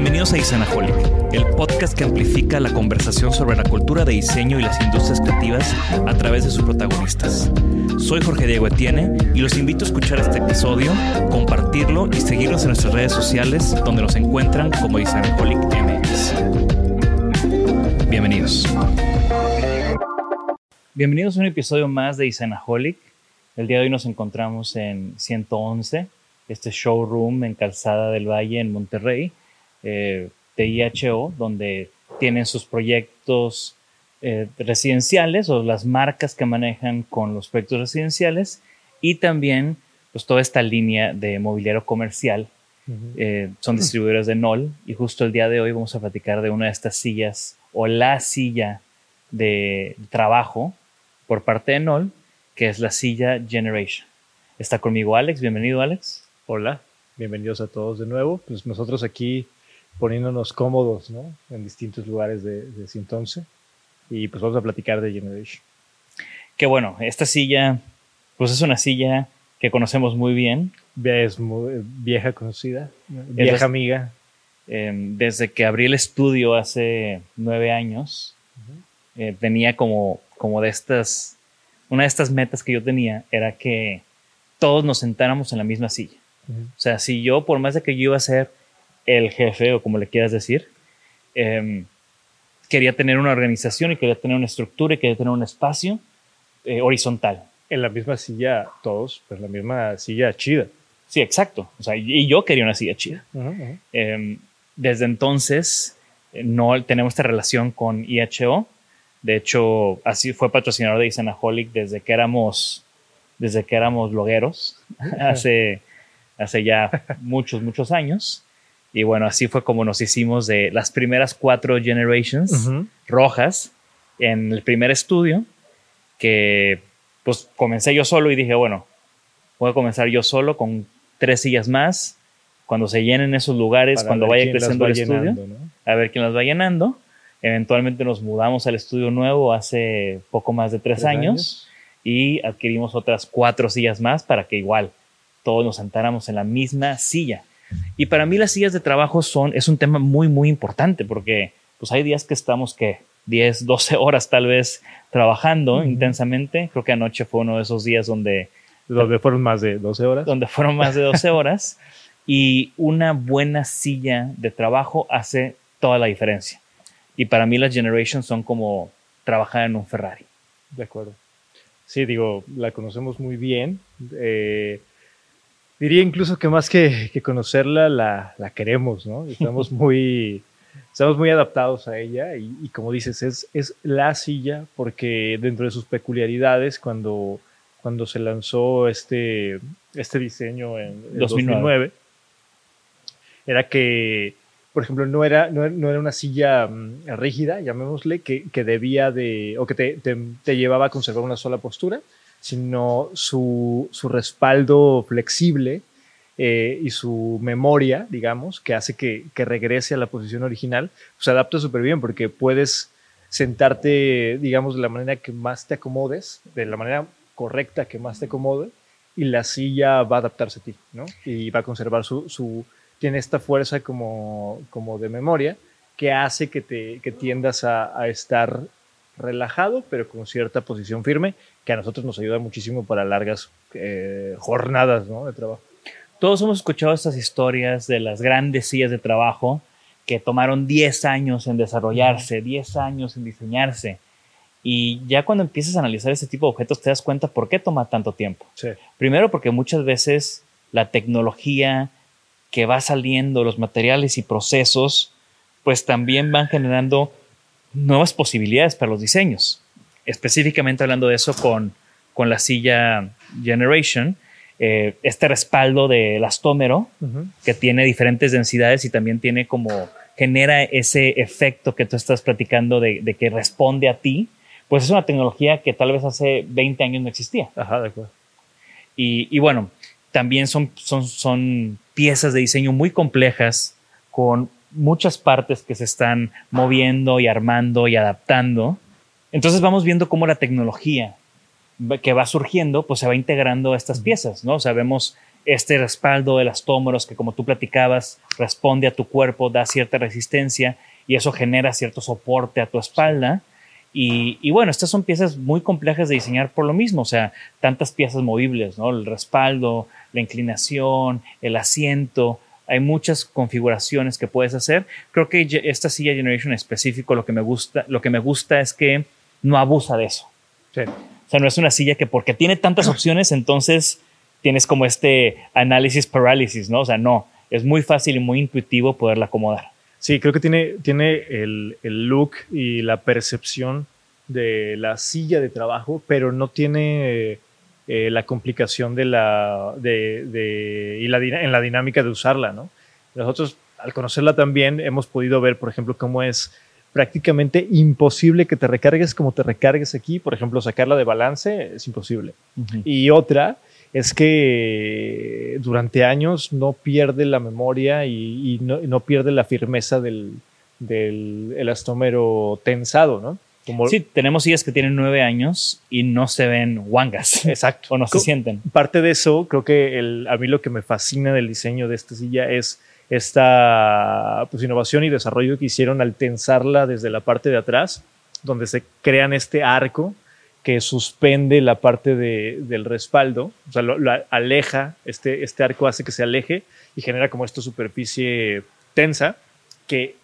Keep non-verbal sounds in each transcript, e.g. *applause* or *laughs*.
Bienvenidos a Isanaholic, el podcast que amplifica la conversación sobre la cultura de diseño y las industrias creativas a través de sus protagonistas. Soy Jorge Diego Etienne y los invito a escuchar este episodio, compartirlo y seguirnos en nuestras redes sociales donde nos encuentran como Isanaholic MX. Bienvenidos. Bienvenidos a un episodio más de Isanaholic. El día de hoy nos encontramos en 111, este showroom en Calzada del Valle en Monterrey eh, de IHO, donde tienen sus proyectos eh, residenciales o las marcas que manejan con los proyectos residenciales y también pues toda esta línea de mobiliario comercial. Eh, son distribuidores de NOL y justo el día de hoy vamos a platicar de una de estas sillas o la silla de trabajo por parte de NOL, que es la silla Generation. Está conmigo Alex, bienvenido Alex. Hola, bienvenidos a todos de nuevo. Pues nosotros aquí poniéndonos cómodos ¿no? en distintos lugares de, de 111 y pues vamos a platicar de Generation. Qué bueno, esta silla pues es una silla que conocemos muy bien. Es muy vieja conocida, vieja Es- amiga. Eh, desde que abrí el estudio hace nueve años, eh, tenía como, como de estas, una de estas metas que yo tenía era que todos nos sentáramos en la misma silla. O sea, si yo, por más de que yo iba a ser el jefe o como le quieras decir, em, quería tener una organización y quería tener una estructura y quería tener un espacio eh, horizontal. En la misma silla, todos, pues la misma silla chida. Sí, exacto. O sea, y yo quería una silla chida. Eh, desde entonces eh, no tenemos esta relación con IHO. De hecho, así fue patrocinador de Isanaholic desde que éramos, desde que éramos blogueros, *laughs* hace, hace ya muchos, muchos años. Y bueno, así fue como nos hicimos de las primeras cuatro generations rojas en el primer estudio, que pues comencé yo solo y dije, bueno, voy a comenzar yo solo con tres sillas más. Cuando se llenen esos lugares, Para cuando vaya creciendo el estudio, llenando, ¿no? a ver quién las va llenando. Eventualmente nos mudamos al estudio nuevo hace poco más de tres, Tres años, años. y adquirimos otras cuatro sillas más para que igual todos nos sentáramos en la misma silla. Y para mí las sillas de trabajo son, es un tema muy, muy importante porque pues hay días que estamos que 10, 12 horas tal vez trabajando intensamente. Creo que anoche fue uno de esos días donde Donde fueron más de 12 horas. donde fueron más de 12 horas *laughs* y una buena silla de trabajo hace toda la diferencia. Y para mí las Generations son como trabajar en un Ferrari. De acuerdo. Sí, digo, la conocemos muy bien. Eh, diría incluso que más que, que conocerla, la, la queremos, ¿no? *laughs* Estamos muy, estamos muy adaptados a ella y, y como dices, es, es la silla porque dentro de sus peculiaridades, cuando, cuando se lanzó este, este diseño en el 2009. 2009, era que por ejemplo, no era, no, no era una silla mm, rígida, llamémosle, que, que debía de, o que te, te, te llevaba a conservar una sola postura, sino su, su respaldo flexible eh, y su memoria, digamos, que hace que, que regrese a la posición original, pues se adapta súper bien porque puedes sentarte, digamos, de la manera que más te acomodes, de la manera correcta que más te acomode, y la silla va a adaptarse a ti, ¿no? Y va a conservar su, su tiene esta fuerza como, como de memoria que hace que, te, que tiendas a, a estar relajado, pero con cierta posición firme, que a nosotros nos ayuda muchísimo para largas eh, jornadas ¿no? de trabajo. Todos hemos escuchado estas historias de las grandes sillas de trabajo que tomaron 10 años en desarrollarse, 10 años en diseñarse. Y ya cuando empiezas a analizar este tipo de objetos te das cuenta por qué toma tanto tiempo. Sí. Primero porque muchas veces la tecnología que va saliendo, los materiales y procesos, pues también van generando nuevas posibilidades para los diseños. Específicamente hablando de eso con, con la silla Generation, eh, este respaldo del elastómero Uh -huh. que tiene diferentes densidades y también tiene como genera ese efecto que tú estás platicando de, de, que responde a ti, pues es una tecnología que tal vez hace 20 años no existía. Ajá, de acuerdo. Y, y bueno, también son, son, son piezas de diseño muy complejas con muchas partes que se están moviendo y armando y adaptando. Entonces vamos viendo cómo la tecnología que va surgiendo, pues se va integrando a estas piezas, ¿no? O sea, vemos este respaldo de las tómeros que como tú platicabas, responde a tu cuerpo, da cierta resistencia y eso genera cierto soporte a tu espalda. Y, y, bueno, estas son piezas muy complejas de diseñar por lo mismo, o sea, tantas piezas movibles, ¿no? El respaldo, la inclinación, el asiento, hay muchas configuraciones que puedes hacer. Creo que esta silla Generation en específico lo que me gusta, lo que me gusta es que no abusa de eso. Sí. O sea, no es una silla que porque tiene tantas *clears throat* opciones, entonces tienes como este análisis parálisis, ¿no? O sea, no, es muy fácil y muy intuitivo poderla acomodar. Sí, creo que tiene, tiene el, el look y la percepción de la silla de trabajo, pero no tiene eh, la complicación de la, de, de, y la, en la dinámica de usarla, ¿no? Nosotros, al conocerla también, hemos podido ver, por ejemplo, cómo es prácticamente imposible que te recargues como te recargues aquí. Por ejemplo, sacarla de balance es imposible. Uh -huh. Y otra es que durante años no pierde la memoria y, y no, no, pierde la firmeza del, del elastómero tensado, ¿no? Como sí, tenemos sillas que tienen nueve años y no se ven wangas. Exacto. *laughs* o no se sienten. Parte de eso, creo que el, a mí lo que me fascina del diseño de esta silla es esta pues, innovación y desarrollo que hicieron al tensarla desde la parte de atrás, donde se crean este arco que suspende la parte de, del respaldo, o sea, lo, lo, aleja, este, este arco hace que se aleje y genera como esta superficie tensa que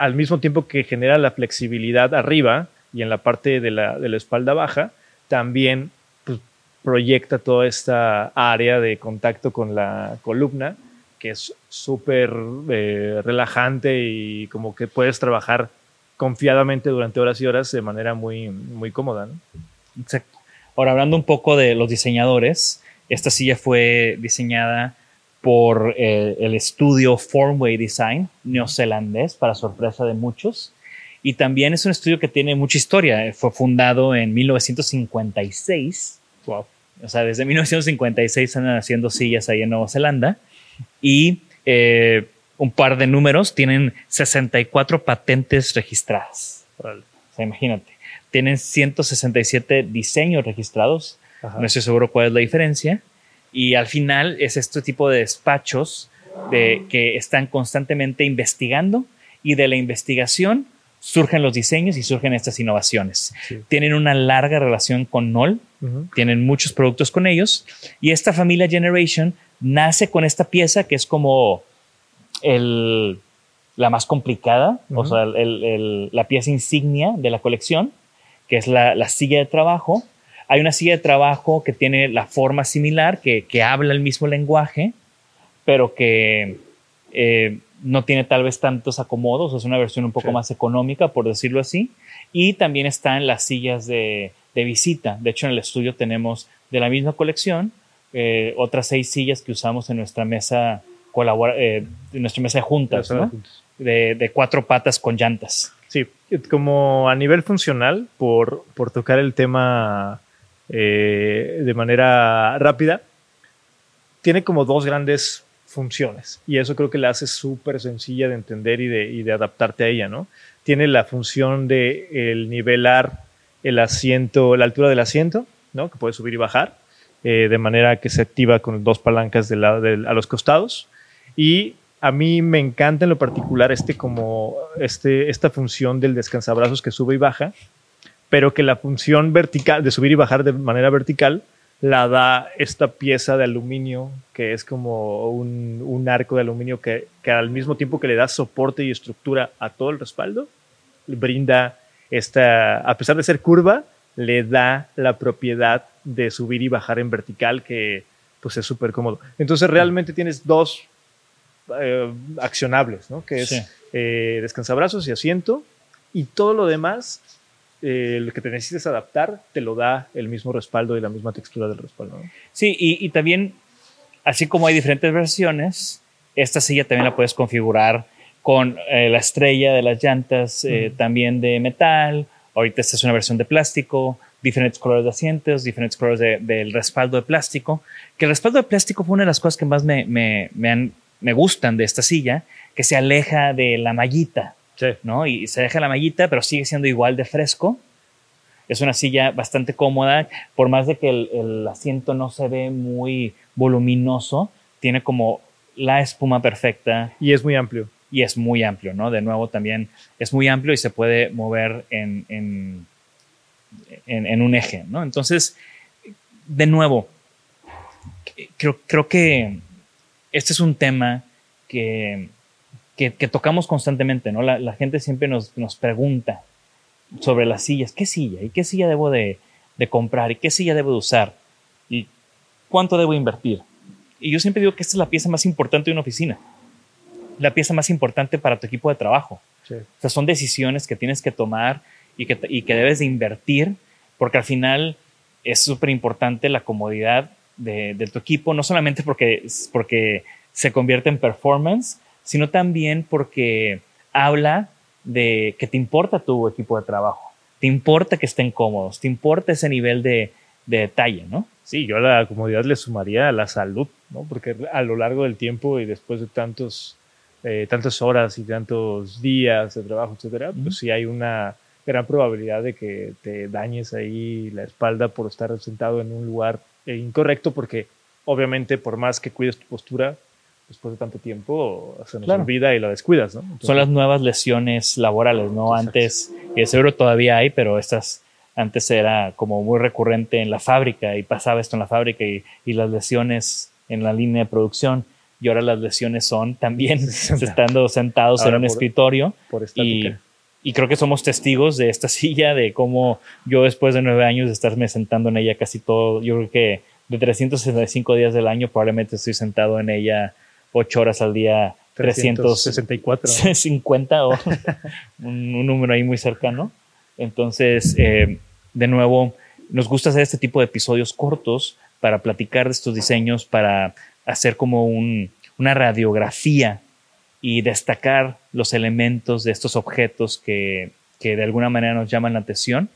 al mismo tiempo que genera la flexibilidad arriba y en la parte de la, de la espalda baja, también pues, proyecta toda esta área de contacto con la columna, que es súper eh, relajante y como que puedes trabajar confiadamente durante horas y horas de manera muy, muy cómoda. Exacto. Ahora, hablando un poco de los diseñadores, esta silla fue diseñada por eh, el estudio Formway Design neozelandés, para sorpresa de muchos. Y también es un estudio que tiene mucha historia. Fue fundado en 1956. Wow. O sea, desde 1956 están haciendo sillas ahí en Nueva Zelanda. Y eh, un par de números, tienen 64 patentes registradas. Vale. O sea, imagínate. Tienen 167 diseños registrados. Ajá. No estoy seguro cuál es la diferencia. Y al final es este tipo de despachos de, que están constantemente investigando y de la investigación surgen los diseños y surgen estas innovaciones. Sí. Tienen una larga relación con NOL, uh -huh. tienen muchos productos con ellos y esta familia Generation nace con esta pieza que es como el, la más complicada, uh -huh. o sea, el, el, la pieza insignia de la colección, que es la, la silla de trabajo hay una silla de trabajo que tiene la forma similar, que, que habla el mismo lenguaje, pero que eh, no tiene tal vez tantos acomodos, es una versión un poco sí. más económica, por decirlo así. Y también están las sillas de, de, visita. De hecho, en el estudio tenemos de la misma colección eh, otras seis sillas que usamos en nuestra mesa colabora, eh, en nuestra mesa de juntas, ¿no? de, de cuatro patas con llantas. Sí, como a nivel funcional, por, por tocar el tema eh, de manera rápida, tiene como dos grandes funciones y eso creo que la hace súper sencilla de entender y de, adaptarte a ella, ¿no? Tiene la función de el nivelar el asiento, la altura del asiento, ¿no? Que puede subir y bajar, eh, de manera que se activa con dos palancas a los costados y a mí me encanta en lo particular este como este, esta función del descansabrazos que sube y baja, pero que la función vertical de subir y bajar de manera vertical la da esta pieza de aluminio que es como un, un arco de aluminio que, que, al mismo tiempo que le da soporte y estructura a todo el respaldo, brinda esta, a pesar de ser curva, le da la propiedad de subir y bajar en vertical que pues es súper cómodo. Entonces realmente tienes dos eh, accionables, ¿no? que es sí. eh, descansabrazos y asiento, y todo lo demás, eh, lo que te necesites adaptar, te lo da el mismo respaldo y la misma textura del respaldo. ¿no? Sí, y, y, también, así como hay diferentes versiones, esta silla también la puedes configurar con eh, la estrella de las llantas, mm. también de metal, ahorita esta es una versión de plástico, diferentes colores de asientos, diferentes colores de, del respaldo de plástico, que el respaldo de plástico fue una de las cosas que más me, me, me han me gustan de esta silla, que se aleja de la mallita, sí. ¿no? Y se deja la mallita, pero sigue siendo igual de fresco. Es una silla bastante cómoda, por más de que el, el asiento no se ve muy voluminoso, tiene como la espuma perfecta. Y es muy amplio. Y es muy amplio, ¿no? De nuevo también es muy amplio y se puede mover en, en, en, en un eje, ¿no? Entonces, de nuevo, creo, creo que este es un tema que, que, que tocamos constantemente, ¿no? La, la, gente siempre nos, nos pregunta sobre las sillas, ¿qué silla? ¿Y qué silla debo de, de, comprar? ¿Y qué silla debo de usar? ¿Y cuánto debo invertir? Y yo siempre digo que esta es la pieza más importante de una oficina, la pieza más importante para tu equipo de trabajo. Sí. O sea, son decisiones que tienes que tomar y que, y que debes de invertir, porque al final es súper importante la comodidad de, de, tu equipo, no solamente porque, porque se convierte en performance, sino también porque habla de que te importa tu equipo de trabajo, te importa que estén cómodos, te importa ese nivel de, de detalle, ¿no? Sí, yo a la comodidad le sumaría la salud, ¿no? Porque a lo largo del tiempo y después de tantos, eh, tantas horas y tantos días de trabajo, etcétera, pues sí hay una gran probabilidad de que te dañes ahí la espalda por estar sentado en un lugar eh, incorrecto porque obviamente por más que cuides tu postura, después de tanto tiempo se nos claro. olvida y la descuidas, ¿no? Entonces, Son las nuevas lesiones laborales, ¿no? Exacto. Antes, y seguro todavía hay, pero estas antes era como muy recurrente en la fábrica y pasaba esto en la fábrica y, y las lesiones en la línea de producción y ahora las lesiones son también *laughs* estando sentados ahora en un por, escritorio por y, y creo que somos testigos de esta *laughs* silla, de cómo yo después de nueve años de estarme sentando en ella casi todo, yo creo que de 365 días del año probablemente estoy sentado en ella ocho horas al día, 364. 50 *laughs* o *laughs* un, un, número ahí muy cercano. Entonces, eh, de nuevo, nos gusta hacer este tipo de episodios cortos para platicar de estos diseños, para hacer como un, una radiografía y destacar los elementos de estos objetos que, que, de alguna manera nos llaman la atención.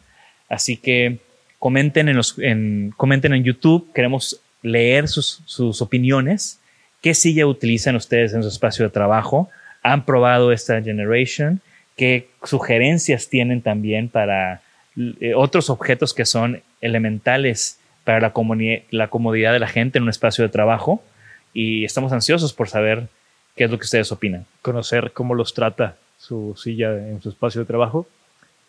Así que comenten en, los, en, comenten en YouTube, queremos leer sus, sus opiniones. ¿Qué silla utilizan ustedes en su espacio de trabajo? ¿Han probado esta Generation? ¿Qué sugerencias tienen también para eh, otros objetos que son elementales para la, la comodidad de la gente en un espacio de trabajo? Y estamos ansiosos por saber ¿Qué es lo que ustedes opinan? Conocer cómo los trata su silla en su espacio de trabajo.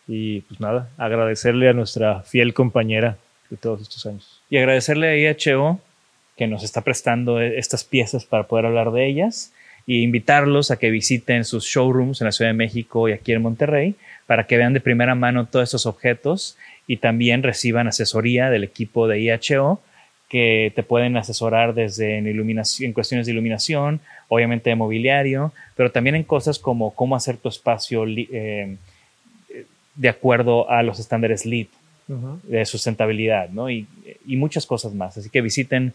Y pues nada, agradecerle a nuestra fiel compañera de todos estos años. Y agradecerle a IHO que nos está prestando estas piezas para poder hablar de ellas y invitarlos a que visiten sus showrooms en la Ciudad de México y aquí en Monterrey para que vean de primera mano todos estos objetos y también reciban asesoría del equipo de IHO que te pueden asesorar desde en, iluminación, en cuestiones de iluminación, obviamente de mobiliario, pero también en cosas como cómo hacer tu espacio eh, de acuerdo a los estándares LEED uh -huh. de sustentabilidad, ¿no? Y, y, muchas cosas más. Así que visiten